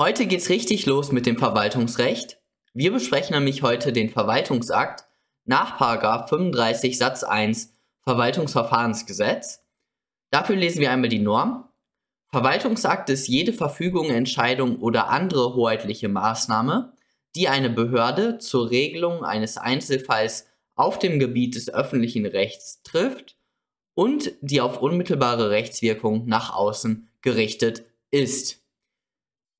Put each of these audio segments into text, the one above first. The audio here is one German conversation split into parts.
Heute geht's richtig los mit dem Verwaltungsrecht. Wir besprechen nämlich heute den Verwaltungsakt nach 35 Satz 1 Verwaltungsverfahrensgesetz. Dafür lesen wir einmal die Norm. Verwaltungsakt ist jede Verfügung, Entscheidung oder andere hoheitliche Maßnahme, die eine Behörde zur Regelung eines Einzelfalls auf dem Gebiet des öffentlichen Rechts trifft und die auf unmittelbare Rechtswirkung nach außen gerichtet ist.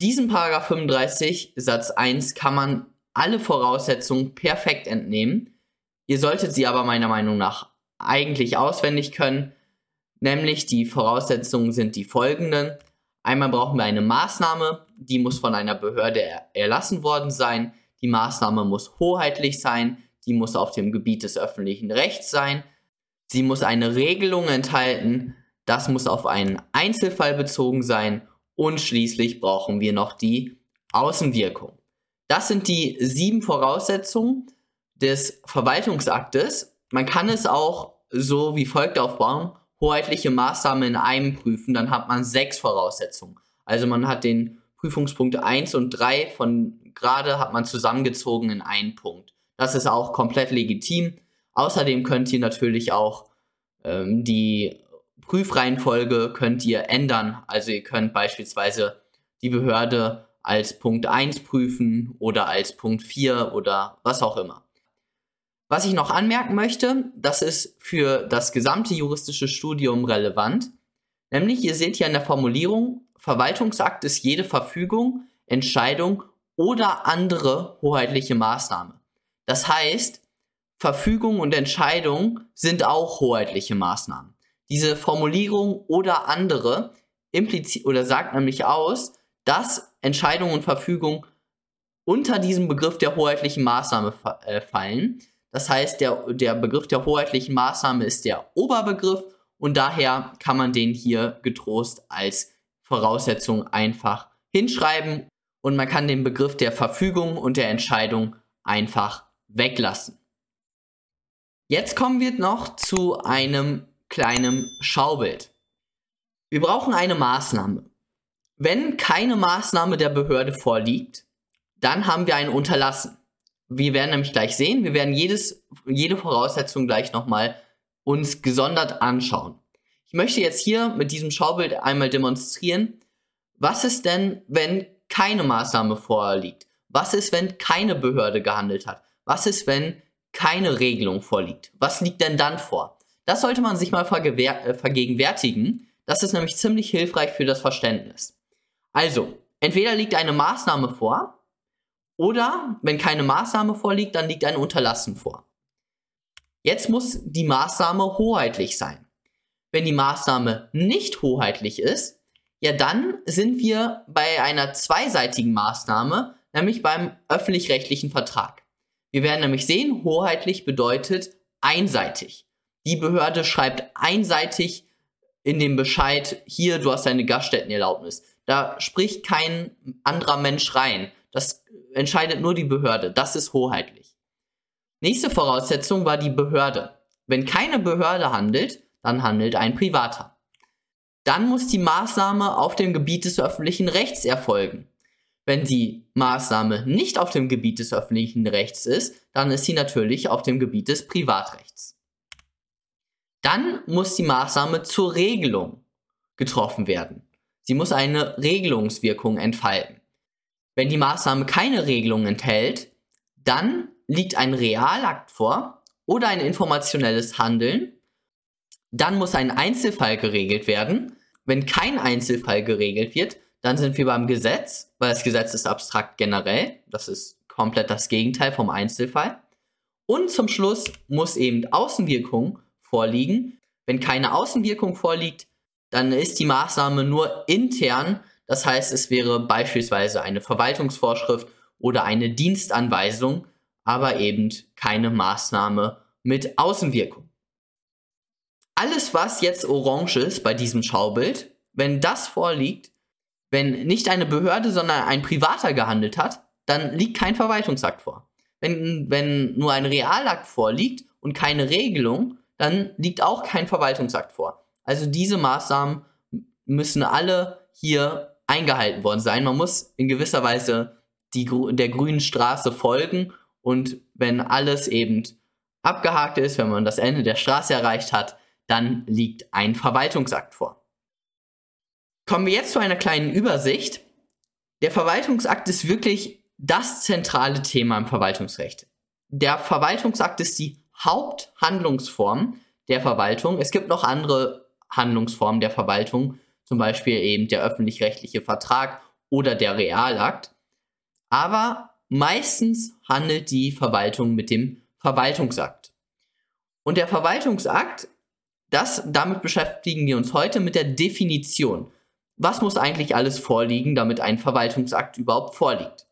Diesen Paragraph 35 Satz 1 kann man alle Voraussetzungen perfekt entnehmen. Ihr solltet sie aber meiner Meinung nach eigentlich auswendig können, nämlich die Voraussetzungen sind die folgenden. Einmal brauchen wir eine Maßnahme, die muss von einer Behörde erlassen worden sein. Die Maßnahme muss hoheitlich sein, die muss auf dem Gebiet des öffentlichen Rechts sein. Sie muss eine Regelung enthalten, das muss auf einen Einzelfall bezogen sein und schließlich brauchen wir noch die Außenwirkung. Das sind die sieben Voraussetzungen des Verwaltungsaktes. Man kann es auch so wie folgt aufbauen. Hoheitliche Maßnahmen in einem prüfen, dann hat man sechs Voraussetzungen. Also man hat den Prüfungspunkt 1 und 3 von gerade hat man zusammengezogen in einen Punkt. Das ist auch komplett legitim. Außerdem könnt ihr natürlich auch ähm, die Prüfreihenfolge könnt ihr ändern. Also ihr könnt beispielsweise die Behörde als Punkt 1 prüfen oder als Punkt 4 oder was auch immer. Was ich noch anmerken möchte, das ist für das gesamte juristische Studium relevant. Nämlich, ihr seht hier in der Formulierung, Verwaltungsakt ist jede Verfügung, Entscheidung oder andere hoheitliche Maßnahme. Das heißt, Verfügung und Entscheidung sind auch hoheitliche Maßnahmen. Diese Formulierung oder andere impliziert oder sagt nämlich aus, dass Entscheidung und Verfügung unter diesem Begriff der hoheitlichen Maßnahme äh, fallen. Das heißt, der, der Begriff der hoheitlichen Maßnahme ist der Oberbegriff und daher kann man den hier getrost als Voraussetzung einfach hinschreiben und man kann den Begriff der Verfügung und der Entscheidung einfach weglassen. Jetzt kommen wir noch zu einem kleinen Schaubild. Wir brauchen eine Maßnahme. Wenn keine Maßnahme der Behörde vorliegt, dann haben wir ein Unterlassen. Wir werden nämlich gleich sehen, wir werden jedes, jede Voraussetzung gleich nochmal uns gesondert anschauen. Ich möchte jetzt hier mit diesem Schaubild einmal demonstrieren, was ist denn, wenn keine Maßnahme vorliegt? Was ist, wenn keine Behörde gehandelt hat? Was ist, wenn keine Regelung vorliegt? Was liegt denn dann vor? Das sollte man sich mal äh, vergegenwärtigen. Das ist nämlich ziemlich hilfreich für das Verständnis. Also, entweder liegt eine Maßnahme vor oder wenn keine Maßnahme vorliegt, dann liegt ein Unterlassen vor. Jetzt muss die Maßnahme hoheitlich sein. Wenn die Maßnahme nicht hoheitlich ist, ja dann sind wir bei einer zweiseitigen Maßnahme, nämlich beim öffentlich-rechtlichen Vertrag. Wir werden nämlich sehen, hoheitlich bedeutet einseitig. Die Behörde schreibt einseitig in dem Bescheid, hier, du hast deine Gaststättenerlaubnis. Da spricht kein anderer Mensch rein. Das entscheidet nur die Behörde. Das ist hoheitlich. Nächste Voraussetzung war die Behörde. Wenn keine Behörde handelt, dann handelt ein Privater. Dann muss die Maßnahme auf dem Gebiet des öffentlichen Rechts erfolgen. Wenn die Maßnahme nicht auf dem Gebiet des öffentlichen Rechts ist, dann ist sie natürlich auf dem Gebiet des Privatrechts. Dann muss die Maßnahme zur Regelung getroffen werden. Sie muss eine Regelungswirkung entfalten. Wenn die Maßnahme keine Regelung enthält, dann liegt ein Realakt vor oder ein informationelles Handeln. Dann muss ein Einzelfall geregelt werden. Wenn kein Einzelfall geregelt wird, dann sind wir beim Gesetz, weil das Gesetz ist abstrakt generell. Das ist komplett das Gegenteil vom Einzelfall. Und zum Schluss muss eben Außenwirkung vorliegen. Wenn keine Außenwirkung vorliegt, dann ist die Maßnahme nur intern. Das heißt, es wäre beispielsweise eine Verwaltungsvorschrift oder eine Dienstanweisung, aber eben keine Maßnahme mit Außenwirkung. Alles, was jetzt orange ist bei diesem Schaubild, wenn das vorliegt, wenn nicht eine Behörde, sondern ein Privater gehandelt hat, dann liegt kein Verwaltungsakt vor. Wenn, wenn nur ein Realakt vorliegt und keine Regelung, dann liegt auch kein Verwaltungsakt vor. Also diese Maßnahmen müssen alle hier eingehalten worden sein. Man muss in gewisser Weise die, der grünen Straße folgen und wenn alles eben abgehakt ist, wenn man das Ende der Straße erreicht hat, dann liegt ein Verwaltungsakt vor. Kommen wir jetzt zu einer kleinen Übersicht. Der Verwaltungsakt ist wirklich das zentrale Thema im Verwaltungsrecht. Der Verwaltungsakt ist die Haupthandlungsform der Verwaltung. Es gibt noch andere Handlungsformen der Verwaltung, zum Beispiel eben der öffentlich-rechtliche Vertrag oder der Realakt. Aber meistens handelt die Verwaltung mit dem Verwaltungsakt. Und der Verwaltungsakt, das, damit beschäftigen wir uns heute mit der Definition. Was muss eigentlich alles vorliegen, damit ein Verwaltungsakt überhaupt vorliegt?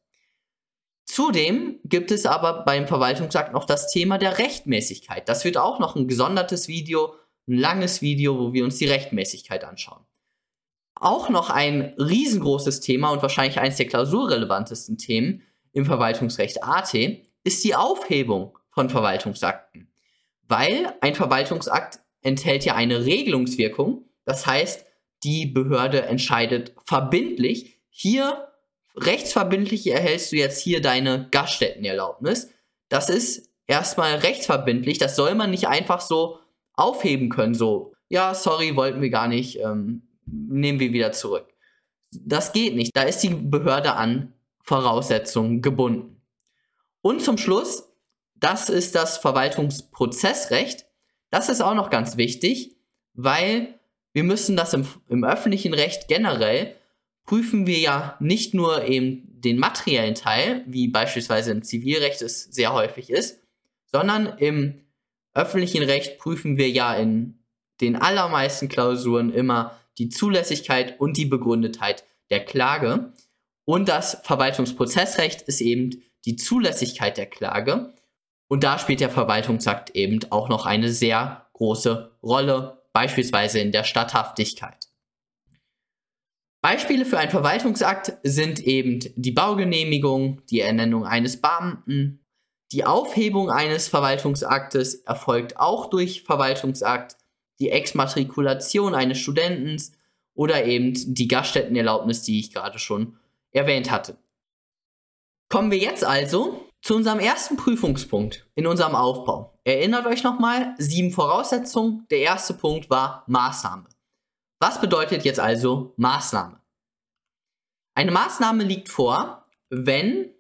Zudem gibt es aber beim Verwaltungsakt noch das Thema der Rechtmäßigkeit. Das wird auch noch ein gesondertes Video, ein langes Video, wo wir uns die Rechtmäßigkeit anschauen. Auch noch ein riesengroßes Thema und wahrscheinlich eines der klausurrelevantesten Themen im Verwaltungsrecht AT ist die Aufhebung von Verwaltungsakten. Weil ein Verwaltungsakt enthält ja eine Regelungswirkung, das heißt, die Behörde entscheidet verbindlich, hier rechtsverbindlich erhältst du jetzt hier deine Gaststättenerlaubnis. Das ist erstmal rechtsverbindlich, das soll man nicht einfach so aufheben können, so, ja, sorry, wollten wir gar nicht, ähm, nehmen wir wieder zurück. Das geht nicht, da ist die Behörde an Voraussetzungen gebunden. Und zum Schluss, das ist das Verwaltungsprozessrecht. Das ist auch noch ganz wichtig, weil wir müssen das im, im öffentlichen Recht generell prüfen wir ja nicht nur eben den materiellen Teil, wie beispielsweise im Zivilrecht es sehr häufig ist, sondern im öffentlichen Recht prüfen wir ja in den allermeisten Klausuren immer die Zulässigkeit und die Begründetheit der Klage. Und das Verwaltungsprozessrecht ist eben die Zulässigkeit der Klage. Und da spielt der Verwaltungsakt eben auch noch eine sehr große Rolle, beispielsweise in der Statthaftigkeit. Beispiele für einen Verwaltungsakt sind eben die Baugenehmigung, die Ernennung eines Beamten. Die Aufhebung eines Verwaltungsaktes erfolgt auch durch Verwaltungsakt, die Exmatrikulation eines Studenten oder eben die Gaststättenerlaubnis, die ich gerade schon erwähnt hatte. Kommen wir jetzt also zu unserem ersten Prüfungspunkt in unserem Aufbau. Erinnert euch nochmal, sieben Voraussetzungen. Der erste Punkt war Maßnahme. Was bedeutet jetzt also Maßnahme? Eine Maßnahme liegt vor, wenn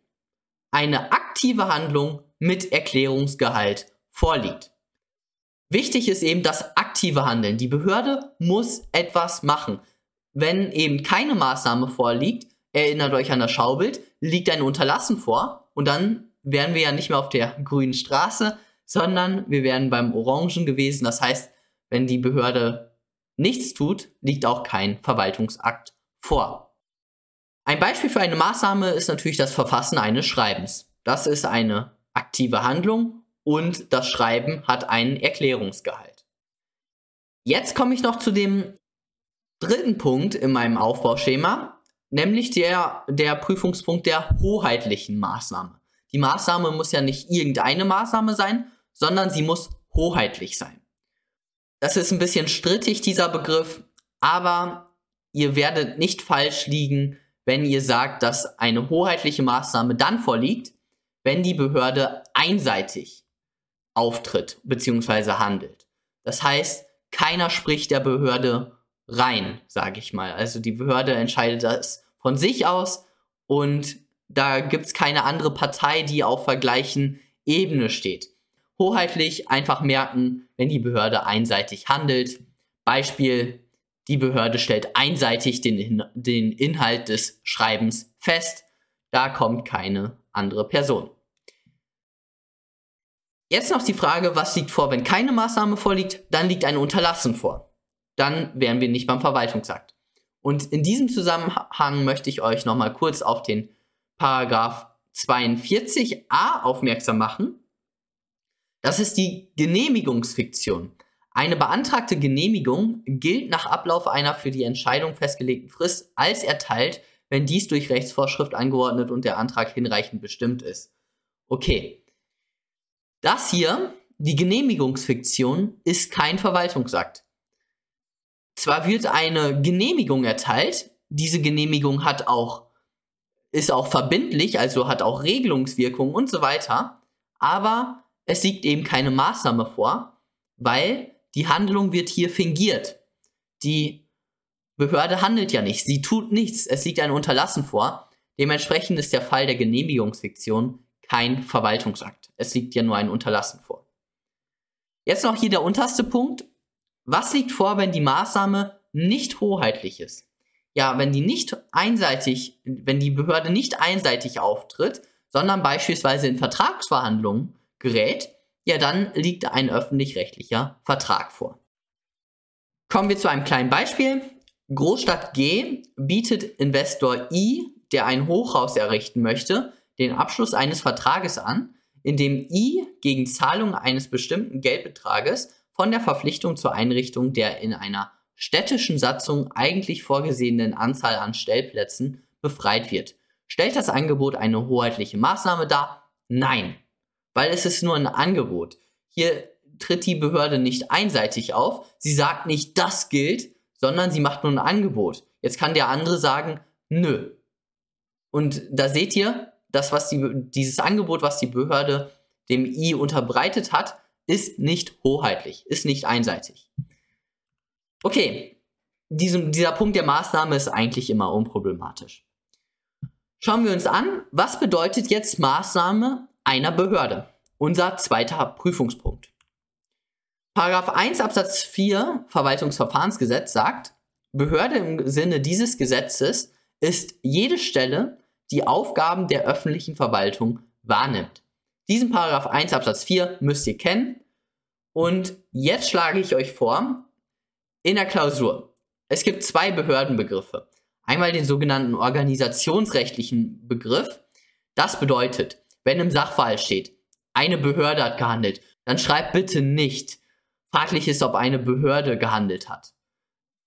eine aktive Handlung mit Erklärungsgehalt vorliegt. Wichtig ist eben das aktive Handeln. Die Behörde muss etwas machen. Wenn eben keine Maßnahme vorliegt, erinnert euch an das Schaubild, liegt ein Unterlassen vor und dann wären wir ja nicht mehr auf der grünen Straße, sondern wir wären beim Orangen gewesen. Das heißt, wenn die Behörde nichts tut, liegt auch kein Verwaltungsakt vor. Ein Beispiel für eine Maßnahme ist natürlich das Verfassen eines Schreibens. Das ist eine aktive Handlung und das Schreiben hat einen Erklärungsgehalt. Jetzt komme ich noch zu dem dritten Punkt in meinem Aufbauschema, nämlich der, der Prüfungspunkt der hoheitlichen Maßnahme. Die Maßnahme muss ja nicht irgendeine Maßnahme sein, sondern sie muss hoheitlich sein. Das ist ein bisschen strittig, dieser Begriff, aber ihr werdet nicht falsch liegen, wenn ihr sagt, dass eine hoheitliche Maßnahme dann vorliegt, wenn die Behörde einseitig auftritt bzw. handelt. Das heißt, keiner spricht der Behörde rein, sage ich mal. Also die Behörde entscheidet das von sich aus und da gibt es keine andere Partei, die auf der gleichen Ebene steht hoheitlich einfach merken, wenn die Behörde einseitig handelt. Beispiel, die Behörde stellt einseitig den, den Inhalt des Schreibens fest. Da kommt keine andere Person. Jetzt noch die Frage, was liegt vor, wenn keine Maßnahme vorliegt? Dann liegt ein Unterlassen vor. Dann wären wir nicht beim Verwaltungsakt. Und in diesem Zusammenhang möchte ich euch nochmal kurz auf den Paragraph 42a aufmerksam machen. Das ist die Genehmigungsfiktion. Eine beantragte Genehmigung gilt nach Ablauf einer für die Entscheidung festgelegten Frist als erteilt, wenn dies durch Rechtsvorschrift angeordnet und der Antrag hinreichend bestimmt ist. Okay. Das hier, die Genehmigungsfiktion, ist kein Verwaltungsakt. Zwar wird eine Genehmigung erteilt, diese Genehmigung hat auch, ist auch verbindlich, also hat auch Regelungswirkung und so weiter. Aber es liegt eben keine Maßnahme vor, weil die Handlung wird hier fingiert. Die Behörde handelt ja nicht, sie tut nichts, es liegt ein Unterlassen vor. Dementsprechend ist der Fall der Genehmigungsfiktion kein Verwaltungsakt. Es liegt ja nur ein Unterlassen vor. Jetzt noch hier der unterste Punkt. Was liegt vor, wenn die Maßnahme nicht hoheitlich ist? Ja, wenn die nicht einseitig, wenn die Behörde nicht einseitig auftritt, sondern beispielsweise in Vertragsverhandlungen gerät, ja, dann liegt ein öffentlich-rechtlicher Vertrag vor. Kommen wir zu einem kleinen Beispiel. Großstadt G bietet Investor I, der ein Hochhaus errichten möchte, den Abschluss eines Vertrages an, in dem I gegen Zahlung eines bestimmten Geldbetrages von der Verpflichtung zur Einrichtung der in einer städtischen Satzung eigentlich vorgesehenen Anzahl an Stellplätzen befreit wird. Stellt das Angebot eine hoheitliche Maßnahme dar? Nein, weil es ist nur ein Angebot. Hier tritt die Behörde nicht einseitig auf, sie sagt nicht, das gilt, sondern sie macht nur ein Angebot. Jetzt kann der andere sagen, nö. Und da seht ihr, das, was die, dieses Angebot, was die Behörde dem I unterbreitet hat, ist nicht hoheitlich, ist nicht einseitig. Okay, diesem, dieser Punkt der Maßnahme ist eigentlich immer unproblematisch. Schauen wir uns an, was bedeutet jetzt Maßnahme einer Behörde? Unser zweiter Prüfungspunkt. Paragraph 1 Absatz 4 Verwaltungsverfahrensgesetz sagt, Behörde im Sinne dieses Gesetzes ist jede Stelle, die Aufgaben der öffentlichen Verwaltung wahrnimmt. Diesen Paragraph 1 Absatz 4 müsst ihr kennen. Und jetzt schlage ich euch vor, in der Klausur. Es gibt zwei Behördenbegriffe. Einmal den sogenannten organisationsrechtlichen Begriff. Das bedeutet, wenn im Sachverhalt steht, eine Behörde hat gehandelt, dann schreibt bitte nicht, fraglich ist, ob eine Behörde gehandelt hat.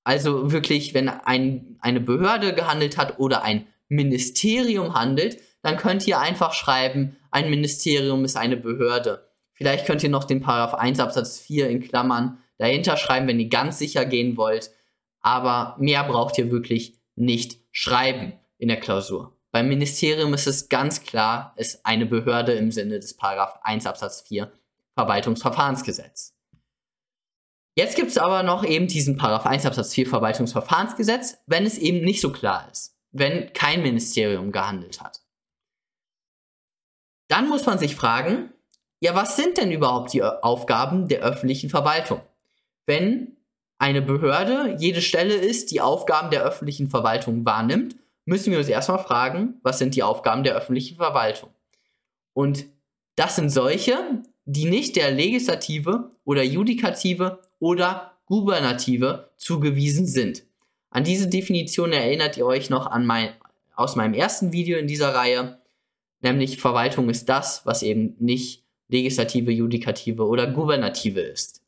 Also wirklich, wenn ein, eine Behörde gehandelt hat oder ein Ministerium handelt, dann könnt ihr einfach schreiben, ein Ministerium ist eine Behörde. Vielleicht könnt ihr noch den Paragraph 1 Absatz 4 in Klammern dahinter schreiben, wenn ihr ganz sicher gehen wollt. Aber mehr braucht ihr wirklich nicht schreiben in der Klausur. Beim Ministerium ist es ganz klar, ist eine Behörde im Sinne des Paragraph 1 Absatz 4 Verwaltungsverfahrensgesetz. Jetzt gibt es aber noch eben diesen Paragraph 1 Absatz 4 Verwaltungsverfahrensgesetz, wenn es eben nicht so klar ist wenn kein Ministerium gehandelt hat. Dann muss man sich fragen, ja, was sind denn überhaupt die Aufgaben der öffentlichen Verwaltung? Wenn eine Behörde jede Stelle ist, die Aufgaben der öffentlichen Verwaltung wahrnimmt, müssen wir uns erstmal fragen, was sind die Aufgaben der öffentlichen Verwaltung? Und das sind solche, die nicht der Legislative oder Judikative oder Gubernative zugewiesen sind. An diese Definition erinnert ihr euch noch an mein, aus meinem ersten Video in dieser Reihe, nämlich Verwaltung ist das, was eben nicht Legislative, Judikative oder Gubernative ist.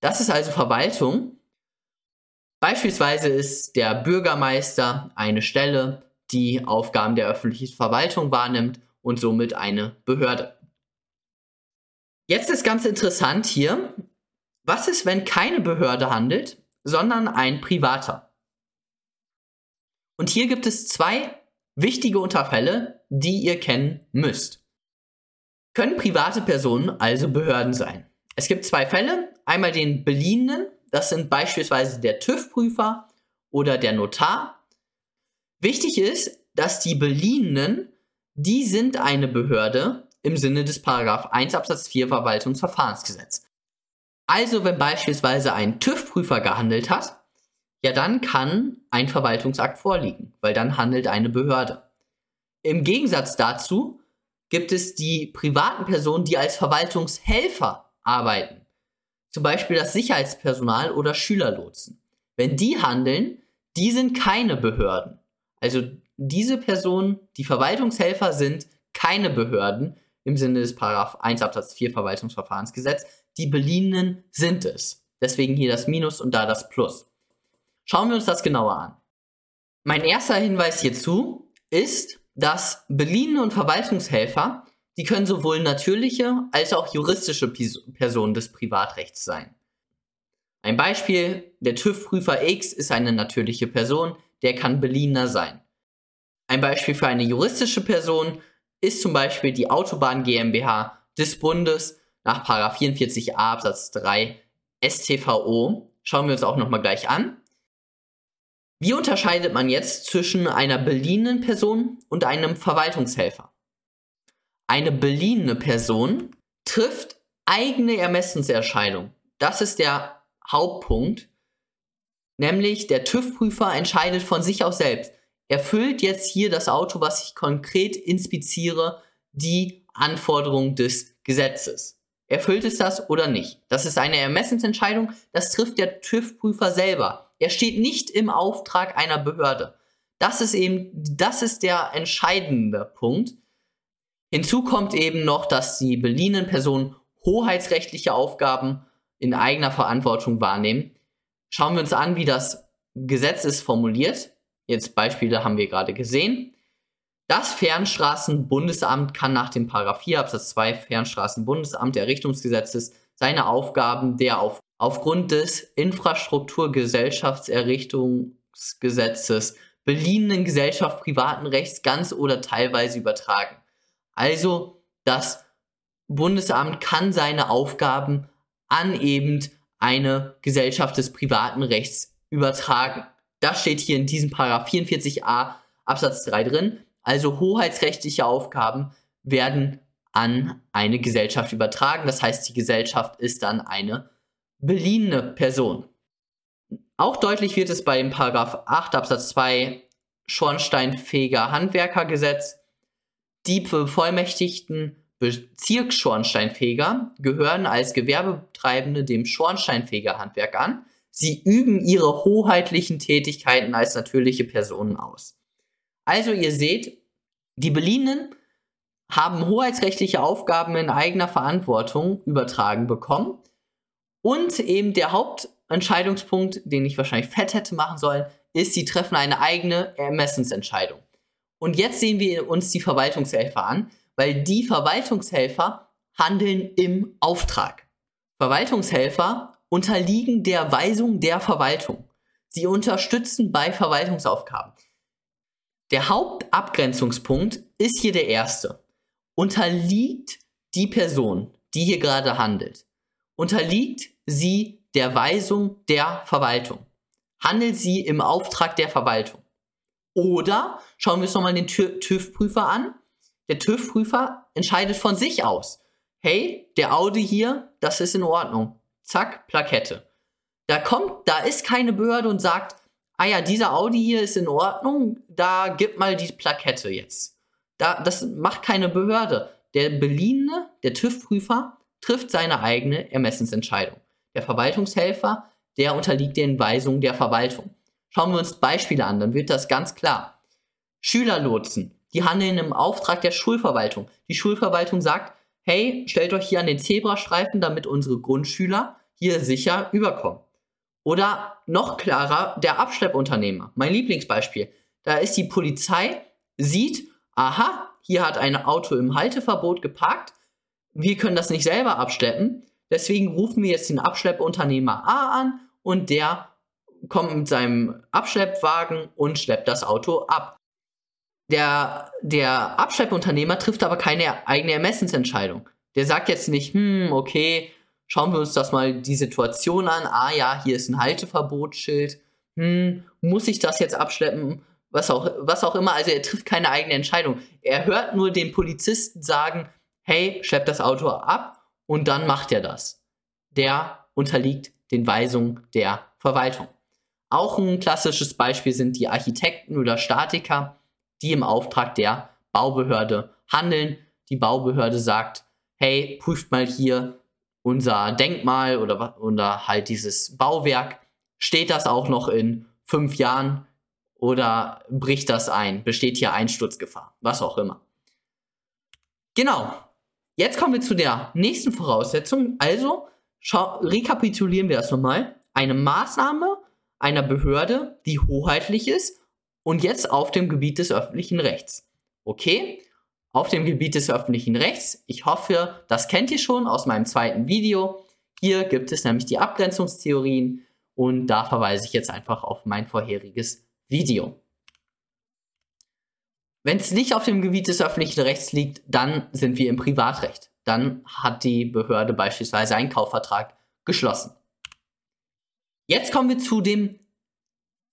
Das ist also Verwaltung. Beispielsweise ist der Bürgermeister eine Stelle, die Aufgaben der öffentlichen Verwaltung wahrnimmt und somit eine Behörde. Jetzt ist ganz interessant hier, was ist, wenn keine Behörde handelt, sondern ein Privater? Und hier gibt es zwei wichtige Unterfälle, die ihr kennen müsst. Können private Personen also Behörden sein? Es gibt zwei Fälle. Einmal den beliehenen, das sind beispielsweise der TÜV-Prüfer oder der Notar. Wichtig ist, dass die beliehenen, die sind eine Behörde im Sinne des Paragraph 1 Absatz 4 Verwaltungsverfahrensgesetz. Also wenn beispielsweise ein TÜV-Prüfer gehandelt hat, ja dann kann ein Verwaltungsakt vorliegen, weil dann handelt eine Behörde. Im Gegensatz dazu gibt es die privaten Personen, die als Verwaltungshelfer arbeiten. Zum Beispiel das Sicherheitspersonal oder Schülerlotsen. Wenn die handeln, die sind keine Behörden. Also diese Personen, die Verwaltungshelfer sind keine Behörden im Sinne des Paragraph 1 Absatz 4 Verwaltungsverfahrensgesetz. Die Beliehenen sind es. Deswegen hier das Minus und da das Plus. Schauen wir uns das genauer an. Mein erster Hinweis hierzu ist, dass beliehene und Verwaltungshelfer, die können sowohl natürliche als auch juristische Personen des Privatrechts sein. Ein Beispiel, der TÜV-Prüfer X ist eine natürliche Person, der kann beliehener sein. Ein Beispiel für eine juristische Person ist zum Beispiel die Autobahn GmbH des Bundes nach 44a Absatz 3 StVO. Schauen wir uns auch nochmal gleich an. Wie unterscheidet man jetzt zwischen einer beliehenen Person und einem Verwaltungshelfer? Eine beliehene Person trifft eigene Ermessenserscheidung. Das ist der Hauptpunkt. Nämlich der TÜV-Prüfer entscheidet von sich aus selbst. Erfüllt jetzt hier das Auto, was ich konkret inspiziere, die Anforderungen des Gesetzes. Erfüllt es das oder nicht? Das ist eine Ermessensentscheidung, das trifft der TÜV-Prüfer selber. Er steht nicht im Auftrag einer Behörde. Das ist eben, das ist der entscheidende Punkt. Hinzu kommt eben noch, dass die beliehenen Personen hoheitsrechtliche Aufgaben in eigener Verantwortung wahrnehmen. Schauen wir uns an, wie das Gesetz ist formuliert. Jetzt Beispiele haben wir gerade gesehen. Das Fernstraßenbundesamt kann nach dem 4 Absatz 2 Fernstraßenbundesamt Errichtungsgesetzes seine Aufgaben der auf, aufgrund des Infrastrukturgesellschaftserrichtungsgesetzes beliehenen Gesellschaft privaten Rechts ganz oder teilweise übertragen. Also das Bundesamt kann seine Aufgaben an eben eine Gesellschaft des privaten Rechts übertragen. Das steht hier in diesem Paragraph 44a Absatz 3 drin. Also hoheitsrechtliche Aufgaben werden an eine Gesellschaft übertragen. Das heißt, die Gesellschaft ist dann eine beliehene Person. Auch deutlich wird es bei dem Paragraph 8 Absatz 2 Schornsteinfeger Handwerkergesetz. Die bevollmächtigten Bezirksschornsteinfeger gehören als Gewerbetreibende dem Schornsteinfegerhandwerk an. Sie üben ihre hoheitlichen Tätigkeiten als natürliche Personen aus. Also ihr seht, die Beliehenen haben hoheitsrechtliche Aufgaben in eigener Verantwortung übertragen bekommen. Und eben der Hauptentscheidungspunkt, den ich wahrscheinlich fett hätte machen sollen, ist, sie treffen eine eigene Ermessensentscheidung. Und jetzt sehen wir uns die Verwaltungshelfer an, weil die Verwaltungshelfer handeln im Auftrag. Verwaltungshelfer unterliegen der Weisung der Verwaltung. Sie unterstützen bei Verwaltungsaufgaben. Der Hauptabgrenzungspunkt ist hier der erste. Unterliegt die Person, die hier gerade handelt, unterliegt sie der Weisung der Verwaltung? Handelt sie im Auftrag der Verwaltung? Oder schauen wir uns nochmal den TÜV-Prüfer an der TÜV-Prüfer entscheidet von sich aus. Hey, der Audi hier, das ist in Ordnung. Zack, Plakette. Da kommt, da ist keine Behörde und sagt, ah ja, dieser Audi hier ist in Ordnung, da gib mal die Plakette jetzt. Da, das macht keine Behörde. Der Beliehene, der TÜV-Prüfer, trifft seine eigene Ermessensentscheidung. Der Verwaltungshelfer, der unterliegt den Weisungen der Verwaltung. Schauen wir uns Beispiele an, dann wird das ganz klar. Schülerlotsen die handeln im Auftrag der Schulverwaltung. Die Schulverwaltung sagt, hey, stellt euch hier an den Zebrastreifen, damit unsere Grundschüler hier sicher überkommen. Oder noch klarer, der Abschleppunternehmer. Mein Lieblingsbeispiel. Da ist die Polizei, sieht, aha, hier hat ein Auto im Halteverbot geparkt. Wir können das nicht selber abschleppen. Deswegen rufen wir jetzt den Abschleppunternehmer A an und der kommt mit seinem Abschleppwagen und schleppt das Auto ab. Der, der Abschleppunternehmer trifft aber keine eigene Ermessensentscheidung. Der sagt jetzt nicht, hm, okay, schauen wir uns das mal die Situation an. Ah ja, hier ist ein Halteverbotsschild. Hm, muss ich das jetzt abschleppen? Was auch, was auch immer. Also er trifft keine eigene Entscheidung. Er hört nur den Polizisten sagen, hey, schlepp das Auto ab und dann macht er das. Der unterliegt den Weisungen der Verwaltung. Auch ein klassisches Beispiel sind die Architekten oder Statiker die im Auftrag der Baubehörde handeln. Die Baubehörde sagt, hey, prüft mal hier unser Denkmal oder, oder halt dieses Bauwerk. Steht das auch noch in fünf Jahren oder bricht das ein? Besteht hier Einsturzgefahr? Was auch immer. Genau. Jetzt kommen wir zu der nächsten Voraussetzung. Also rekapitulieren wir das nochmal. Eine Maßnahme einer Behörde, die hoheitlich ist und jetzt auf dem Gebiet des öffentlichen Rechts. Okay? Auf dem Gebiet des öffentlichen Rechts. Ich hoffe, das kennt ihr schon aus meinem zweiten Video. Hier gibt es nämlich die Abgrenzungstheorien und da verweise ich jetzt einfach auf mein vorheriges Video. Wenn es nicht auf dem Gebiet des öffentlichen Rechts liegt, dann sind wir im Privatrecht. Dann hat die Behörde beispielsweise einen Kaufvertrag geschlossen. Jetzt kommen wir zu dem,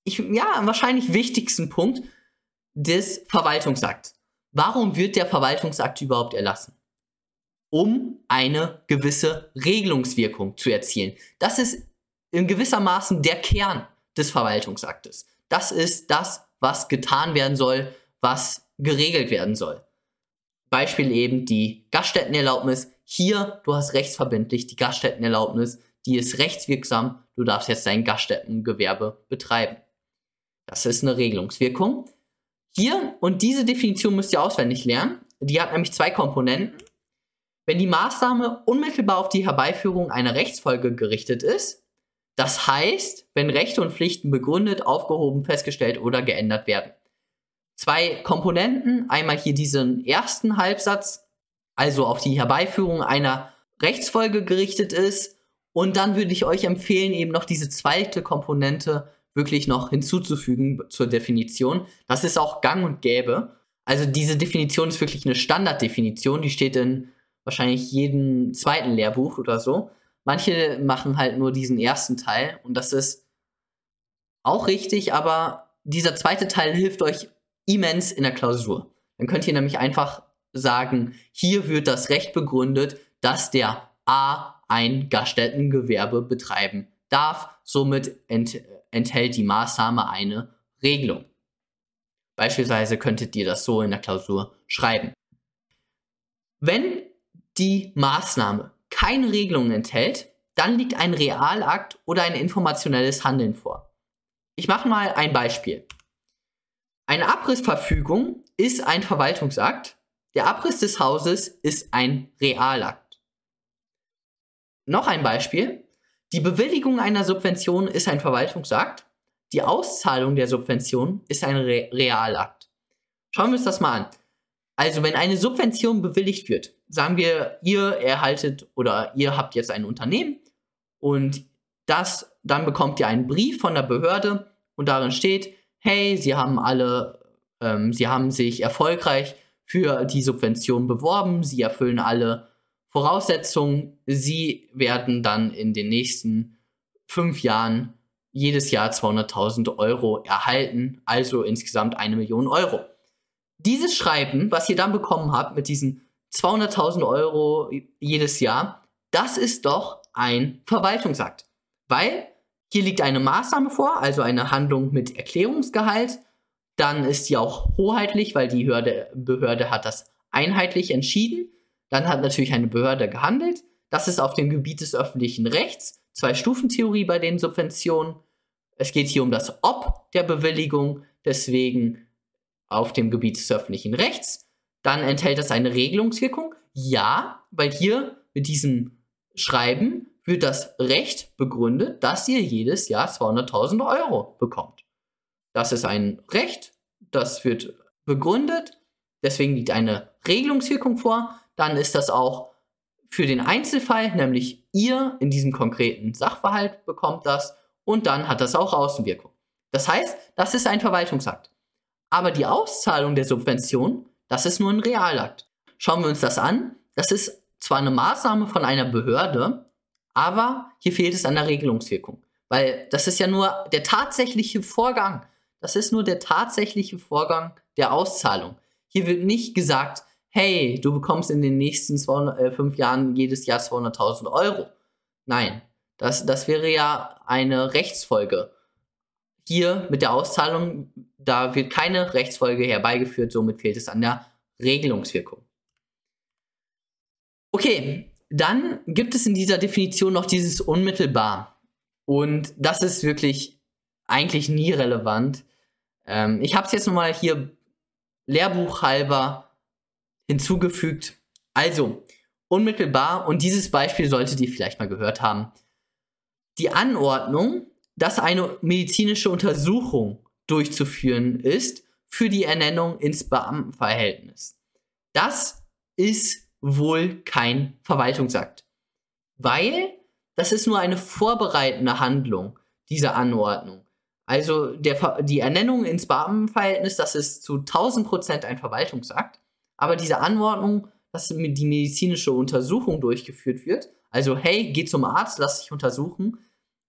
ich, ja, wahrscheinlich wichtigsten Punkt des Verwaltungsakts. Warum wird der Verwaltungsakt überhaupt erlassen? Um eine gewisse Regelungswirkung zu erzielen. Das ist in gewisser Maßen der Kern des Verwaltungsaktes. Das ist das, was getan werden soll, was geregelt werden soll. Beispiel eben die Gaststättenerlaubnis. Hier, du hast rechtsverbindlich die Gaststättenerlaubnis, die ist rechtswirksam, du darfst jetzt dein Gaststättengewerbe betreiben. Das ist eine Regelungswirkung. Hier, und diese Definition müsst ihr auswendig lernen, die hat nämlich zwei Komponenten. Wenn die Maßnahme unmittelbar auf die Herbeiführung einer Rechtsfolge gerichtet ist, das heißt, wenn Rechte und Pflichten begründet, aufgehoben, festgestellt oder geändert werden. Zwei Komponenten, einmal hier diesen ersten Halbsatz, also auf die Herbeiführung einer Rechtsfolge gerichtet ist, und dann würde ich euch empfehlen, eben noch diese zweite Komponente wirklich noch hinzuzufügen zur Definition. Das ist auch gang und gäbe. Also diese Definition ist wirklich eine Standarddefinition, die steht in wahrscheinlich jedem zweiten Lehrbuch oder so. Manche machen halt nur diesen ersten Teil und das ist auch richtig, aber dieser zweite Teil hilft euch immens in der Klausur. Dann könnt ihr nämlich einfach sagen, hier wird das Recht begründet, dass der A ein Gaststättengewerbe betreiben darf. Somit ent enthält die Maßnahme eine Regelung. Beispielsweise könntet ihr das so in der Klausur schreiben. Wenn die Maßnahme keine Regelung enthält, dann liegt ein Realakt oder ein informationelles Handeln vor. Ich mache mal ein Beispiel. Eine Abrissverfügung ist ein Verwaltungsakt. Der Abriss des Hauses ist ein Realakt. Noch ein Beispiel. Die Bewilligung einer Subvention ist ein Verwaltungsakt. Die Auszahlung der Subvention ist ein Re Realakt. Schauen wir uns das mal an. Also, wenn eine Subvention bewilligt wird, sagen wir, ihr erhaltet oder ihr habt jetzt ein Unternehmen und das, dann bekommt ihr einen Brief von der Behörde und darin steht, hey, sie haben alle, ähm, sie haben sich erfolgreich für die Subvention beworben, sie erfüllen alle Voraussetzungen, sie werden dann in den nächsten fünf Jahren jedes Jahr 200.000 Euro erhalten, also insgesamt eine Million Euro. Dieses Schreiben, was ihr dann bekommen habt mit diesen 200.000 Euro jedes Jahr, das ist doch ein Verwaltungsakt. Weil hier liegt eine Maßnahme vor, also eine Handlung mit Erklärungsgehalt. Dann ist die auch hoheitlich, weil die Behörde, Behörde hat das einheitlich entschieden. Dann hat natürlich eine Behörde gehandelt. Das ist auf dem Gebiet des öffentlichen Rechts. Zwei-Stufen-Theorie bei den Subventionen. Es geht hier um das Ob der Bewilligung, deswegen auf dem Gebiet des öffentlichen Rechts. Dann enthält das eine Regelungswirkung. Ja, weil hier mit diesem Schreiben wird das Recht begründet, dass ihr jedes Jahr 200.000 Euro bekommt. Das ist ein Recht, das wird begründet, deswegen liegt eine Regelungswirkung vor. Dann ist das auch für den Einzelfall, nämlich ihr in diesem konkreten Sachverhalt bekommt das und dann hat das auch Außenwirkung. Das heißt, das ist ein Verwaltungsakt. Aber die Auszahlung der Subvention das ist nur ein Realakt. Schauen wir uns das an. Das ist zwar eine Maßnahme von einer Behörde, aber hier fehlt es an der Regelungswirkung. Weil das ist ja nur der tatsächliche Vorgang. Das ist nur der tatsächliche Vorgang der Auszahlung. Hier wird nicht gesagt, hey, du bekommst in den nächsten 200, äh, fünf Jahren jedes Jahr 200.000 Euro. Nein, das, das wäre ja eine Rechtsfolge. Hier mit der Auszahlung da wird keine Rechtsfolge herbeigeführt, somit fehlt es an der Regelungswirkung. Okay, dann gibt es in dieser Definition noch dieses unmittelbar. Und das ist wirklich eigentlich nie relevant. Ähm, ich habe es jetzt nochmal hier lehrbuchhalber hinzugefügt. Also, unmittelbar, und dieses Beispiel solltet ihr vielleicht mal gehört haben. Die Anordnung, dass eine medizinische Untersuchung durchzuführen ist für die Ernennung ins Beamtenverhältnis. Das ist wohl kein Verwaltungsakt, weil das ist nur eine vorbereitende Handlung, diese Anordnung. Also der, die Ernennung ins Beamtenverhältnis, das ist zu 1000% ein Verwaltungsakt. Aber diese Anordnung, dass die medizinische Untersuchung durchgeführt wird, also hey, geh zum Arzt, lass dich untersuchen,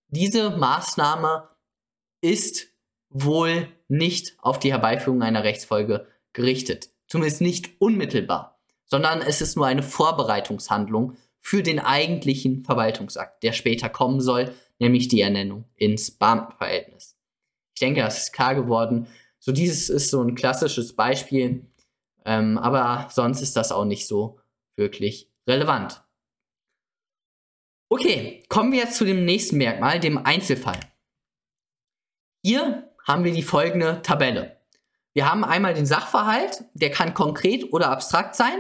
diese Maßnahme ist wohl nicht auf die Herbeiführung einer Rechtsfolge gerichtet. Zumindest nicht unmittelbar, sondern es ist nur eine Vorbereitungshandlung für den eigentlichen Verwaltungsakt, der später kommen soll, nämlich die Ernennung ins Beamtenverhältnis. Ich denke, das ist klar geworden. So dieses ist so ein klassisches Beispiel, ähm, aber sonst ist das auch nicht so wirklich relevant. Okay, kommen wir jetzt zu dem nächsten Merkmal, dem Einzelfall. Hier haben wir die folgende Tabelle. Wir haben einmal den Sachverhalt, der kann konkret oder abstrakt sein,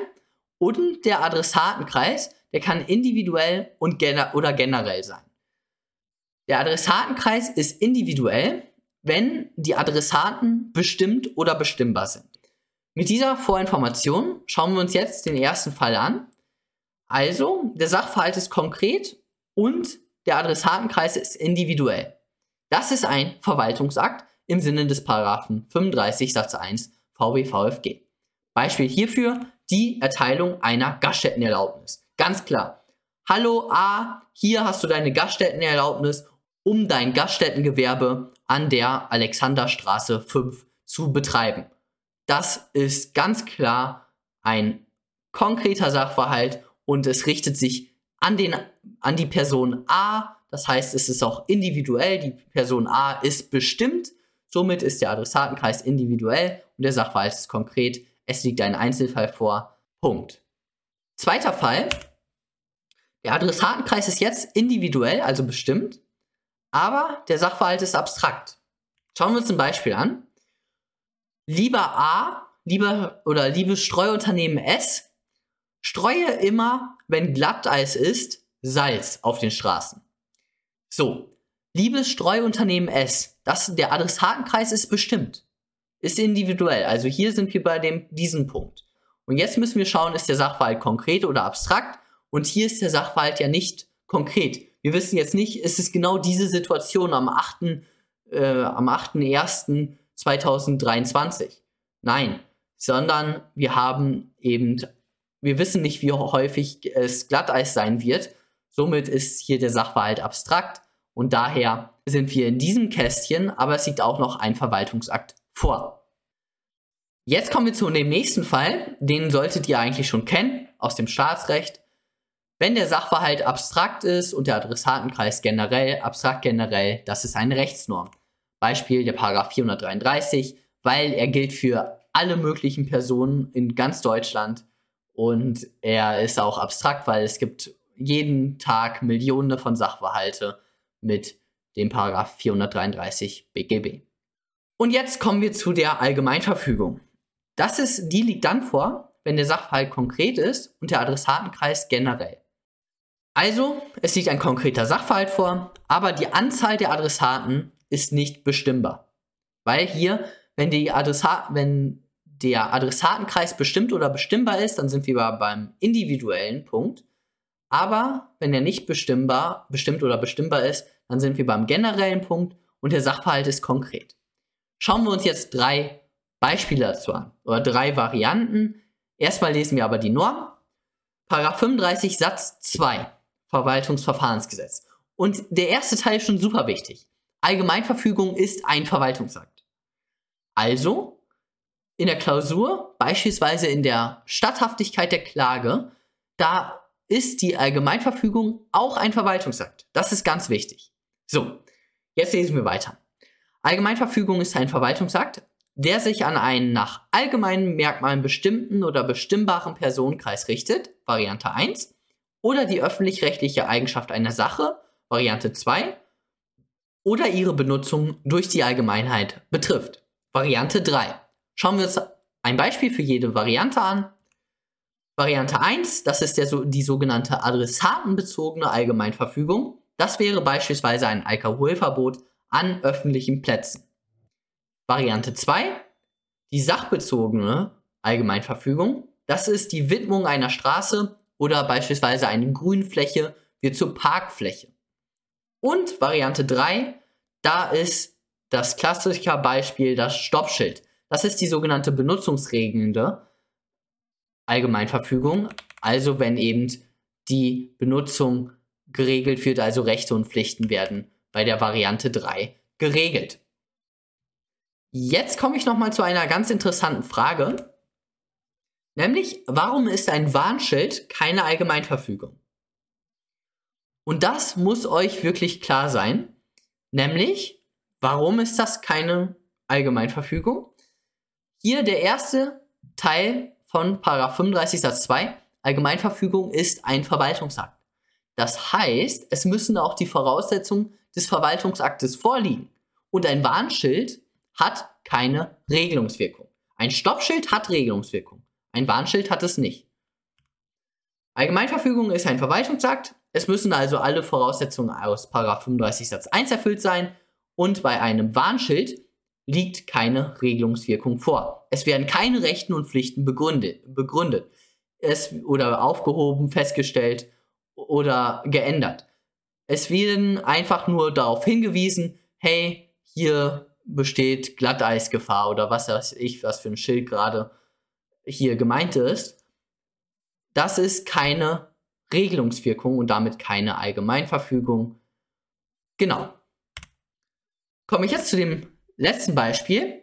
und der Adressatenkreis, der kann individuell und gener oder generell sein. Der Adressatenkreis ist individuell, wenn die Adressaten bestimmt oder bestimmbar sind. Mit dieser Vorinformation schauen wir uns jetzt den ersten Fall an. Also, der Sachverhalt ist konkret und der Adressatenkreis ist individuell. Das ist ein Verwaltungsakt im Sinne des Paragraphen 35 Satz 1 VWVFG. Beispiel hierfür die Erteilung einer Gaststättenerlaubnis. Ganz klar. Hallo A, hier hast du deine Gaststättenerlaubnis, um dein Gaststättengewerbe an der Alexanderstraße 5 zu betreiben. Das ist ganz klar ein konkreter Sachverhalt und es richtet sich an, den, an die Person A. Das heißt, es ist auch individuell. Die Person A ist bestimmt. Somit ist der Adressatenkreis individuell und der Sachverhalt ist konkret. Es liegt ein Einzelfall vor. Punkt. Zweiter Fall. Der Adressatenkreis ist jetzt individuell, also bestimmt, aber der Sachverhalt ist abstrakt. Schauen wir uns ein Beispiel an. Lieber A, lieber oder liebes Streuunternehmen S, streue immer, wenn Glatteis ist, Salz auf den Straßen. So, liebes Streuunternehmen S, das, der Adressatenkreis ist bestimmt, ist individuell. Also hier sind wir bei dem, diesem Punkt. Und jetzt müssen wir schauen, ist der Sachverhalt konkret oder abstrakt? Und hier ist der Sachverhalt ja nicht konkret. Wir wissen jetzt nicht, ist es genau diese Situation am 8. Äh, am 8.1.2023. Nein, sondern wir haben eben, wir wissen nicht, wie häufig es Glatteis sein wird. Somit ist hier der Sachverhalt abstrakt und daher sind wir in diesem Kästchen, aber es liegt auch noch ein Verwaltungsakt vor. Jetzt kommen wir zu dem nächsten Fall, den solltet ihr eigentlich schon kennen aus dem Staatsrecht. Wenn der Sachverhalt abstrakt ist und der Adressatenkreis generell, abstrakt generell, das ist eine Rechtsnorm. Beispiel der Paragraph 433, weil er gilt für alle möglichen Personen in ganz Deutschland und er ist auch abstrakt, weil es gibt jeden Tag Millionen von Sachverhalte mit dem Paragraph 433 BGB. Und jetzt kommen wir zu der Allgemeinverfügung. Das ist, die liegt dann vor, wenn der Sachverhalt konkret ist und der Adressatenkreis generell. Also, es liegt ein konkreter Sachverhalt vor, aber die Anzahl der Adressaten ist nicht bestimmbar. Weil hier, wenn, Adressat, wenn der Adressatenkreis bestimmt oder bestimmbar ist, dann sind wir beim individuellen Punkt. Aber wenn er nicht bestimmbar, bestimmt oder bestimmbar ist, dann sind wir beim generellen Punkt und der Sachverhalt ist konkret. Schauen wir uns jetzt drei Beispiele dazu an oder drei Varianten. Erstmal lesen wir aber die Norm. Paragraph 35 Satz 2 Verwaltungsverfahrensgesetz. Und der erste Teil ist schon super wichtig. Allgemeinverfügung ist ein Verwaltungsakt. Also, in der Klausur, beispielsweise in der Statthaftigkeit der Klage, da ist die Allgemeinverfügung auch ein Verwaltungsakt. Das ist ganz wichtig. So, jetzt lesen wir weiter. Allgemeinverfügung ist ein Verwaltungsakt, der sich an einen nach allgemeinen Merkmalen bestimmten oder bestimmbaren Personenkreis richtet, Variante 1, oder die öffentlich-rechtliche Eigenschaft einer Sache, Variante 2, oder ihre Benutzung durch die Allgemeinheit betrifft, Variante 3. Schauen wir uns ein Beispiel für jede Variante an. Variante 1, das ist der, die sogenannte adressatenbezogene Allgemeinverfügung. Das wäre beispielsweise ein Alkoholverbot an öffentlichen Plätzen. Variante 2, die sachbezogene Allgemeinverfügung. Das ist die Widmung einer Straße oder beispielsweise eine Grünfläche wird zur Parkfläche. Und Variante 3, da ist das Klassikerbeispiel, das Stoppschild. Das ist die sogenannte benutzungsregelnde Allgemeinverfügung. Also wenn eben die Benutzung geregelt wird, also Rechte und Pflichten werden bei der Variante 3 geregelt. Jetzt komme ich nochmal zu einer ganz interessanten Frage. Nämlich, warum ist ein Warnschild keine Allgemeinverfügung? Und das muss euch wirklich klar sein. Nämlich, warum ist das keine Allgemeinverfügung? Hier der erste Teil von 35 Satz 2. Allgemeinverfügung ist ein Verwaltungsakt. Das heißt, es müssen auch die Voraussetzungen des Verwaltungsaktes vorliegen. Und ein Warnschild hat keine Regelungswirkung. Ein Stoppschild hat Regelungswirkung. Ein Warnschild hat es nicht. Allgemeinverfügung ist ein Verwaltungsakt. Es müssen also alle Voraussetzungen aus 35 Satz 1 erfüllt sein. Und bei einem Warnschild liegt keine Regelungswirkung vor. Es werden keine Rechten und Pflichten begründet, begründet es, oder aufgehoben, festgestellt oder geändert. Es werden einfach nur darauf hingewiesen, hey, hier besteht Glatteisgefahr oder was weiß ich, was für ein Schild gerade hier gemeint ist. Das ist keine Regelungswirkung und damit keine Allgemeinverfügung. Genau. Komme ich jetzt zu dem letzten Beispiel.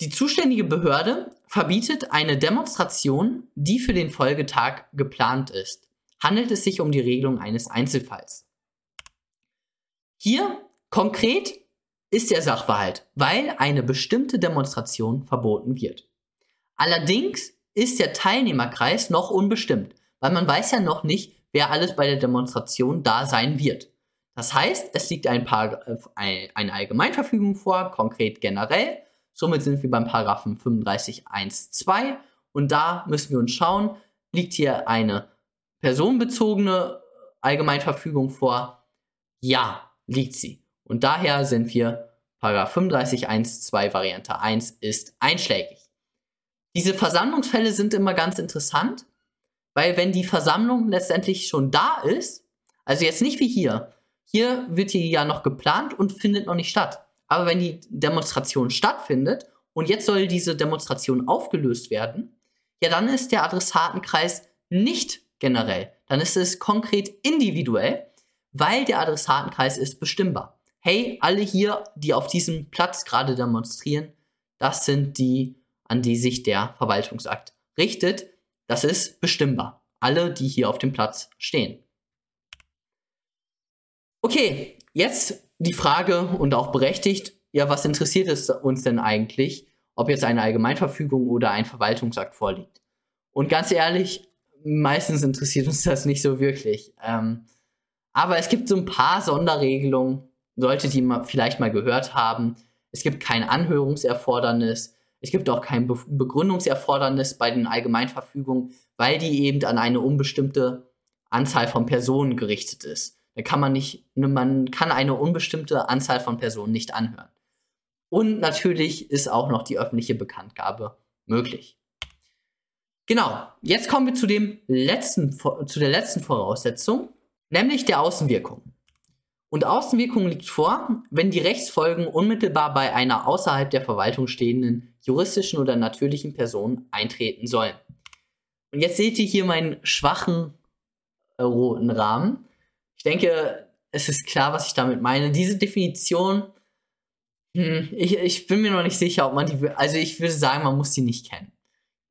Die zuständige Behörde verbietet eine Demonstration, die für den Folgetag geplant ist. Handelt es sich um die Regelung eines Einzelfalls. Hier konkret ist der Sachverhalt, weil eine bestimmte Demonstration verboten wird. Allerdings ist der Teilnehmerkreis noch unbestimmt, weil man weiß ja noch nicht, wer alles bei der Demonstration da sein wird. Das heißt, es liegt ein äh, eine Allgemeinverfügung vor, konkret generell. Somit sind wir beim Paragraphen 35.1.2 und da müssen wir uns schauen, liegt hier eine personenbezogene Allgemeinverfügung vor? Ja, liegt sie. Und daher sind wir Paragraph 35.1.2 Variante 1 ist einschlägig. Diese Versammlungsfälle sind immer ganz interessant, weil wenn die Versammlung letztendlich schon da ist, also jetzt nicht wie hier, hier wird die ja noch geplant und findet noch nicht statt. Aber wenn die Demonstration stattfindet und jetzt soll diese Demonstration aufgelöst werden, ja, dann ist der Adressatenkreis nicht generell. Dann ist es konkret individuell, weil der Adressatenkreis ist bestimmbar. Hey, alle hier, die auf diesem Platz gerade demonstrieren, das sind die, an die sich der Verwaltungsakt richtet. Das ist bestimmbar. Alle, die hier auf dem Platz stehen. Okay, jetzt die Frage und auch berechtigt, ja, was interessiert es uns denn eigentlich, ob jetzt eine Allgemeinverfügung oder ein Verwaltungsakt vorliegt? Und ganz ehrlich, meistens interessiert uns das nicht so wirklich. Ähm, aber es gibt so ein paar Sonderregelungen, sollte die vielleicht mal gehört haben. Es gibt kein Anhörungserfordernis. Es gibt auch kein Be Begründungserfordernis bei den Allgemeinverfügungen, weil die eben an eine unbestimmte Anzahl von Personen gerichtet ist. Da kann man nicht, ne, man kann eine unbestimmte Anzahl von Personen nicht anhören. Und natürlich ist auch noch die öffentliche Bekanntgabe möglich. Genau, jetzt kommen wir zu dem letzten, zu der letzten Voraussetzung, nämlich der Außenwirkung. Und Außenwirkung liegt vor, wenn die Rechtsfolgen unmittelbar bei einer außerhalb der Verwaltung stehenden juristischen oder natürlichen Person eintreten sollen. Und jetzt seht ihr hier meinen schwachen äh, roten Rahmen. Ich denke, es ist klar, was ich damit meine. Diese Definition, hm, ich, ich bin mir noch nicht sicher, ob man die, also ich würde sagen, man muss die nicht kennen.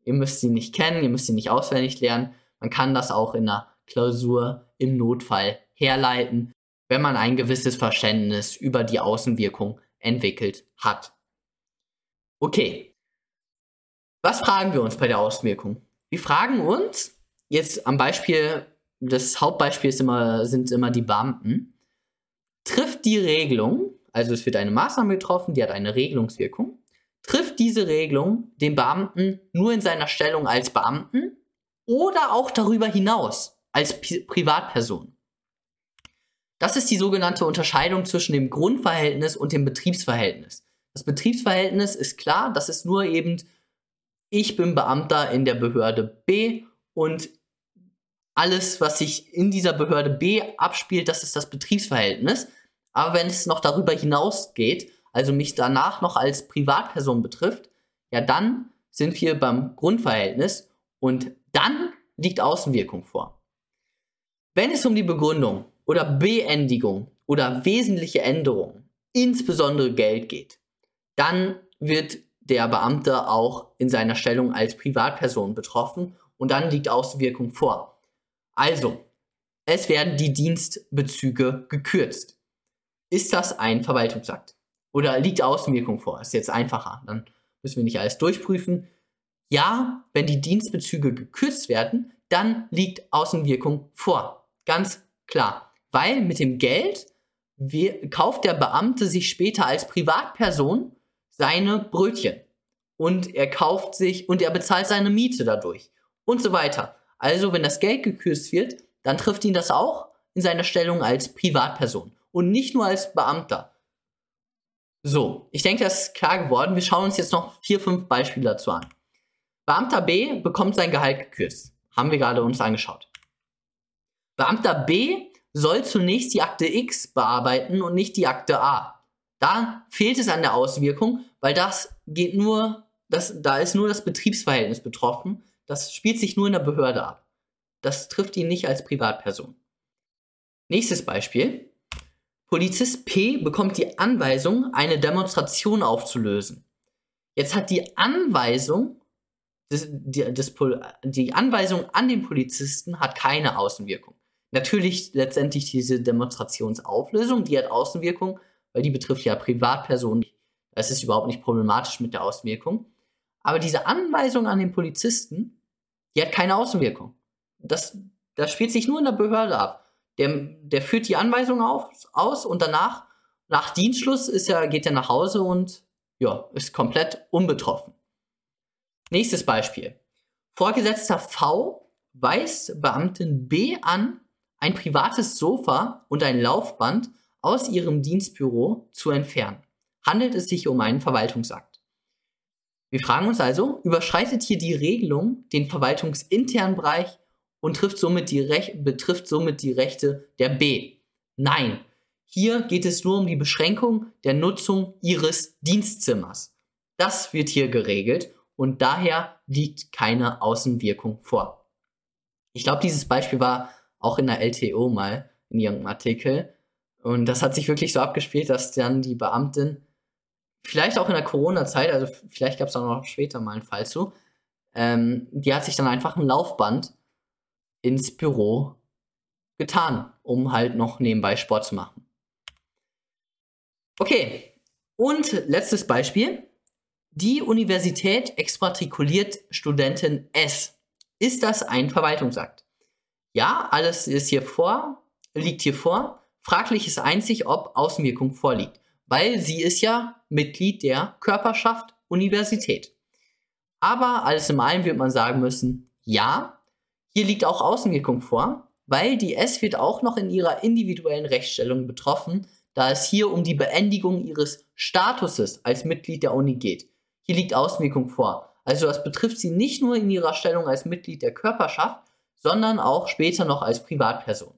Ihr müsst sie nicht kennen, ihr müsst sie nicht auswendig lernen. Man kann das auch in einer Klausur im Notfall herleiten, wenn man ein gewisses Verständnis über die Außenwirkung entwickelt hat. Okay. Was fragen wir uns bei der Außenwirkung? Wir fragen uns jetzt am Beispiel das Hauptbeispiel ist immer, sind immer die Beamten, trifft die Regelung, also es wird eine Maßnahme getroffen, die hat eine Regelungswirkung, trifft diese Regelung den Beamten nur in seiner Stellung als Beamten oder auch darüber hinaus als P Privatperson. Das ist die sogenannte Unterscheidung zwischen dem Grundverhältnis und dem Betriebsverhältnis. Das Betriebsverhältnis ist klar, das ist nur eben, ich bin Beamter in der Behörde B und alles, was sich in dieser Behörde B abspielt, das ist das Betriebsverhältnis. Aber wenn es noch darüber hinausgeht, also mich danach noch als Privatperson betrifft, ja, dann sind wir beim Grundverhältnis und dann liegt Außenwirkung vor. Wenn es um die Begründung oder Beendigung oder wesentliche Änderungen, insbesondere Geld geht, dann wird der Beamte auch in seiner Stellung als Privatperson betroffen und dann liegt Außenwirkung vor. Also, es werden die Dienstbezüge gekürzt. Ist das ein Verwaltungsakt? Oder liegt Außenwirkung vor? Ist jetzt einfacher. Dann müssen wir nicht alles durchprüfen. Ja, wenn die Dienstbezüge gekürzt werden, dann liegt Außenwirkung vor. Ganz klar. Weil mit dem Geld kauft der Beamte sich später als Privatperson seine Brötchen. Und er kauft sich und er bezahlt seine Miete dadurch. Und so weiter. Also, wenn das Geld gekürzt wird, dann trifft ihn das auch in seiner Stellung als Privatperson und nicht nur als Beamter. So, ich denke, das ist klar geworden. Wir schauen uns jetzt noch vier, fünf Beispiele dazu an. Beamter B bekommt sein Gehalt gekürzt. Haben wir gerade uns angeschaut. Beamter B soll zunächst die Akte X bearbeiten und nicht die Akte A. Da fehlt es an der Auswirkung, weil das geht nur, das, da ist nur das Betriebsverhältnis betroffen. Das spielt sich nur in der Behörde ab. Das trifft ihn nicht als Privatperson. Nächstes Beispiel. Polizist P bekommt die Anweisung, eine Demonstration aufzulösen. Jetzt hat die Anweisung, des, die, des, die Anweisung an den Polizisten hat keine Außenwirkung. Natürlich letztendlich diese Demonstrationsauflösung, die hat Außenwirkung, weil die betrifft ja Privatpersonen. Das ist überhaupt nicht problematisch mit der Außenwirkung. Aber diese Anweisung an den Polizisten, die hat keine Außenwirkung. Das, das spielt sich nur in der Behörde ab. Der, der führt die Anweisung auf, aus und danach, nach Dienstschluss, ist er, geht er nach Hause und ja, ist komplett unbetroffen. Nächstes Beispiel. Vorgesetzter V weist Beamtin B an, ein privates Sofa und ein Laufband aus ihrem Dienstbüro zu entfernen. Handelt es sich um einen Verwaltungsakt? Wir fragen uns also, überschreitet hier die Regelung den verwaltungsinternen Bereich und trifft somit die betrifft somit die Rechte der B? Nein, hier geht es nur um die Beschränkung der Nutzung ihres Dienstzimmers. Das wird hier geregelt und daher liegt keine Außenwirkung vor. Ich glaube, dieses Beispiel war auch in der LTO mal in irgendeinem Artikel. Und das hat sich wirklich so abgespielt, dass dann die Beamtin, vielleicht auch in der Corona-Zeit, also vielleicht gab es auch noch später mal einen Fall zu, ähm, die hat sich dann einfach ein Laufband ins Büro getan, um halt noch nebenbei Sport zu machen. Okay, und letztes Beispiel. Die Universität exmatrikuliert Studentin S. Ist das ein Verwaltungsakt? Ja, alles ist hier vor, liegt hier vor. Fraglich ist einzig, ob Außenwirkung vorliegt, weil sie ist ja Mitglied der Körperschaft Universität. Aber alles in allem wird man sagen müssen, ja, hier liegt auch Außenwirkung vor, weil die S wird auch noch in ihrer individuellen Rechtsstellung betroffen, da es hier um die Beendigung ihres Statuses als Mitglied der Uni geht. Hier liegt Außenwirkung vor. Also das betrifft sie nicht nur in ihrer Stellung als Mitglied der Körperschaft, sondern auch später noch als Privatperson.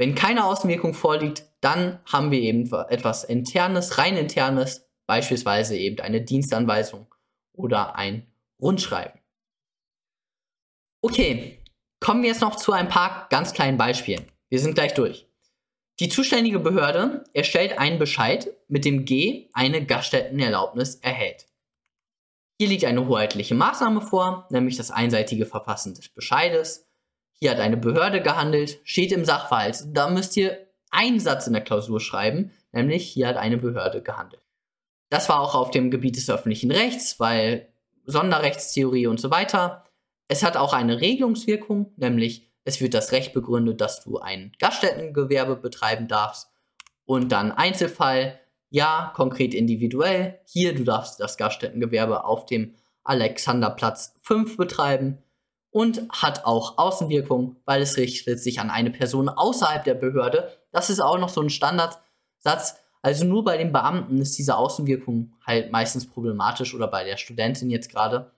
Wenn keine Außenwirkung vorliegt, dann haben wir eben etwas Internes, rein Internes, beispielsweise eben eine Dienstanweisung oder ein Rundschreiben. Okay, kommen wir jetzt noch zu ein paar ganz kleinen Beispielen. Wir sind gleich durch. Die zuständige Behörde erstellt einen Bescheid, mit dem G eine Gaststättenerlaubnis erhält. Hier liegt eine hoheitliche Maßnahme vor, nämlich das einseitige Verfassen des Bescheides. Hier hat eine Behörde gehandelt, steht im Sachverhalt. Da müsst ihr einen Satz in der Klausur schreiben, nämlich hier hat eine Behörde gehandelt. Das war auch auf dem Gebiet des öffentlichen Rechts, weil Sonderrechtstheorie und so weiter. Es hat auch eine Regelungswirkung, nämlich es wird das Recht begründet, dass du ein Gaststättengewerbe betreiben darfst. Und dann Einzelfall, ja, konkret individuell. Hier, du darfst das Gaststättengewerbe auf dem Alexanderplatz 5 betreiben und hat auch Außenwirkung, weil es richtet sich an eine Person außerhalb der Behörde. Das ist auch noch so ein Standardsatz. Also nur bei den Beamten ist diese Außenwirkung halt meistens problematisch oder bei der Studentin jetzt gerade.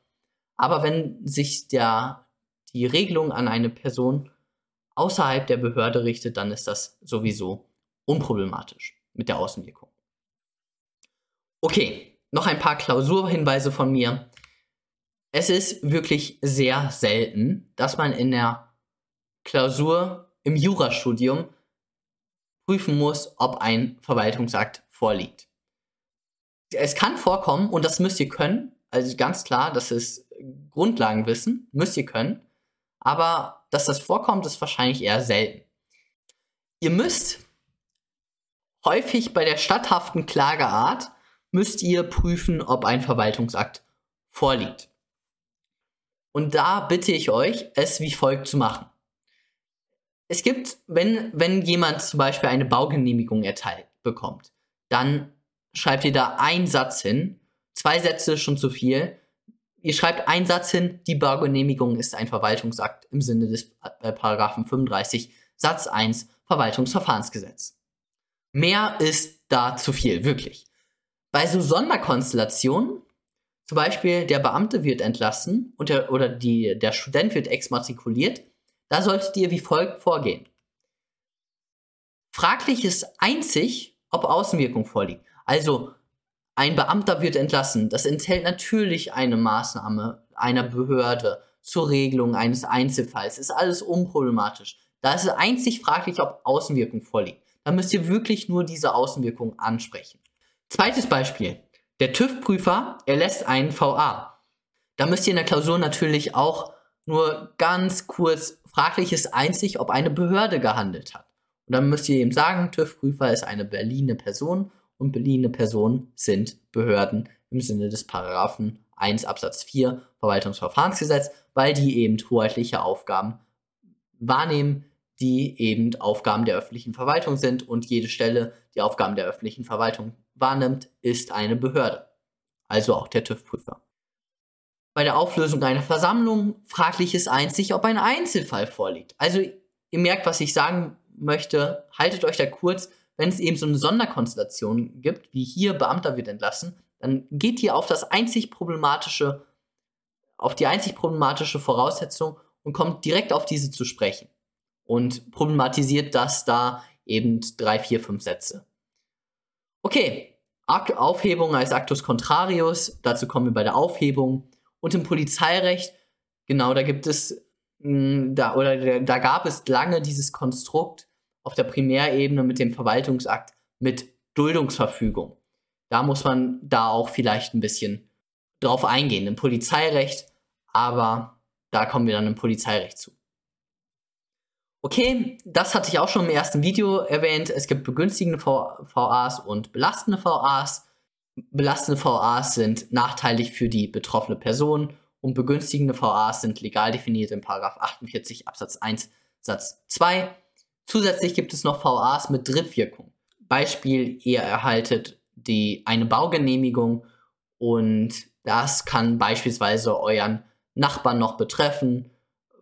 Aber wenn sich der, die Regelung an eine Person außerhalb der Behörde richtet, dann ist das sowieso unproblematisch mit der Außenwirkung. Okay, noch ein paar Klausurhinweise von mir. Es ist wirklich sehr selten, dass man in der Klausur im Jurastudium prüfen muss, ob ein Verwaltungsakt vorliegt. Es kann vorkommen, und das müsst ihr können, also ganz klar, das ist Grundlagenwissen, müsst ihr können, aber dass das vorkommt, ist wahrscheinlich eher selten. Ihr müsst häufig bei der statthaften Klageart müsst ihr prüfen, ob ein Verwaltungsakt vorliegt. Und da bitte ich euch, es wie folgt zu machen. Es gibt, wenn, wenn jemand zum Beispiel eine Baugenehmigung erteilt bekommt, dann schreibt ihr da einen Satz hin. Zwei Sätze schon zu viel. Ihr schreibt einen Satz hin, die Baugenehmigung ist ein Verwaltungsakt im Sinne des äh, Paragraphen 35 Satz 1 Verwaltungsverfahrensgesetz. Mehr ist da zu viel, wirklich. Bei so Sonderkonstellationen, zum Beispiel der Beamte wird entlassen und der, oder die, der Student wird exmatrikuliert, da solltet ihr wie folgt vorgehen. Fraglich ist einzig, ob Außenwirkung vorliegt. Also ein Beamter wird entlassen. Das enthält natürlich eine Maßnahme einer Behörde zur Regelung eines Einzelfalls. Ist alles unproblematisch. Da ist es einzig fraglich, ob Außenwirkung vorliegt. Da müsst ihr wirklich nur diese Außenwirkung ansprechen. Zweites Beispiel. Der TÜV-Prüfer erlässt einen VA. Da müsst ihr in der Klausur natürlich auch nur ganz kurz fraglich ist einzig, ob eine Behörde gehandelt hat. Und dann müsst ihr eben sagen, TÜV-Prüfer ist eine Berliner Person und Berliner Personen sind Behörden im Sinne des Paragraphen 1 Absatz 4 Verwaltungsverfahrensgesetz, weil die eben hoheitliche Aufgaben wahrnehmen, die eben Aufgaben der öffentlichen Verwaltung sind und jede Stelle, die Aufgaben der öffentlichen Verwaltung wahrnimmt, ist eine Behörde. Also auch der TÜV-Prüfer. Bei der Auflösung einer Versammlung fraglich ist einzig, ob ein Einzelfall vorliegt. Also ihr merkt, was ich sagen möchte. Haltet euch da kurz. Wenn es eben so eine Sonderkonstellation gibt, wie hier Beamter wird entlassen, dann geht ihr auf das einzig problematische, auf die einzig problematische Voraussetzung und kommt direkt auf diese zu sprechen. Und problematisiert das da eben drei, vier, fünf Sätze. Okay, Aufhebung als Actus Contrarius, dazu kommen wir bei der Aufhebung. Und im Polizeirecht, genau, da gibt es, mh, hm, da, oder da gab es lange dieses Konstrukt auf der Primärebene mit dem Verwaltungsakt mit Duldungsverfügung. Da muss man da auch vielleicht ein bisschen drauf eingehen, im Polizeirecht, aber da kommen wir dann im Polizeirecht zu. Okay, das hatte ich auch schon im ersten Video erwähnt. Es gibt begünstigende VAs und belastende VAs. Belastende VAs sind nachteilig für die betroffene Person und begünstigende VAs sind legal definiert in 48 Absatz 1 Satz 2. Zusätzlich gibt es noch VAs mit Drittwirkung. Beispiel, ihr erhaltet die, eine Baugenehmigung und das kann beispielsweise euren Nachbarn noch betreffen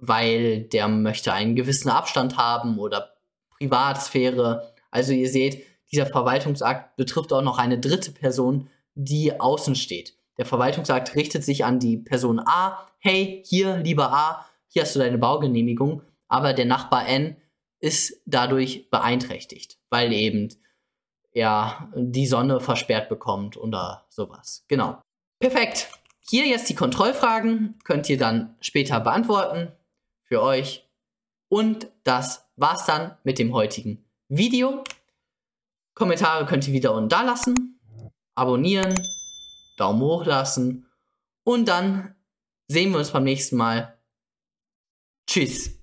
weil der möchte einen gewissen Abstand haben oder Privatsphäre. Also ihr seht, dieser Verwaltungsakt betrifft auch noch eine dritte Person, die außen steht. Der Verwaltungsakt richtet sich an die Person A. Hey, hier, lieber A, hier hast du deine Baugenehmigung. Aber der Nachbar N ist dadurch beeinträchtigt, weil eben er die Sonne versperrt bekommt oder sowas. Genau. Perfekt. Hier jetzt die Kontrollfragen könnt ihr dann später beantworten für euch. Und das war's dann mit dem heutigen Video. Kommentare könnt ihr wieder unten da lassen. Abonnieren, Daumen hoch lassen. Und dann sehen wir uns beim nächsten Mal. Tschüss.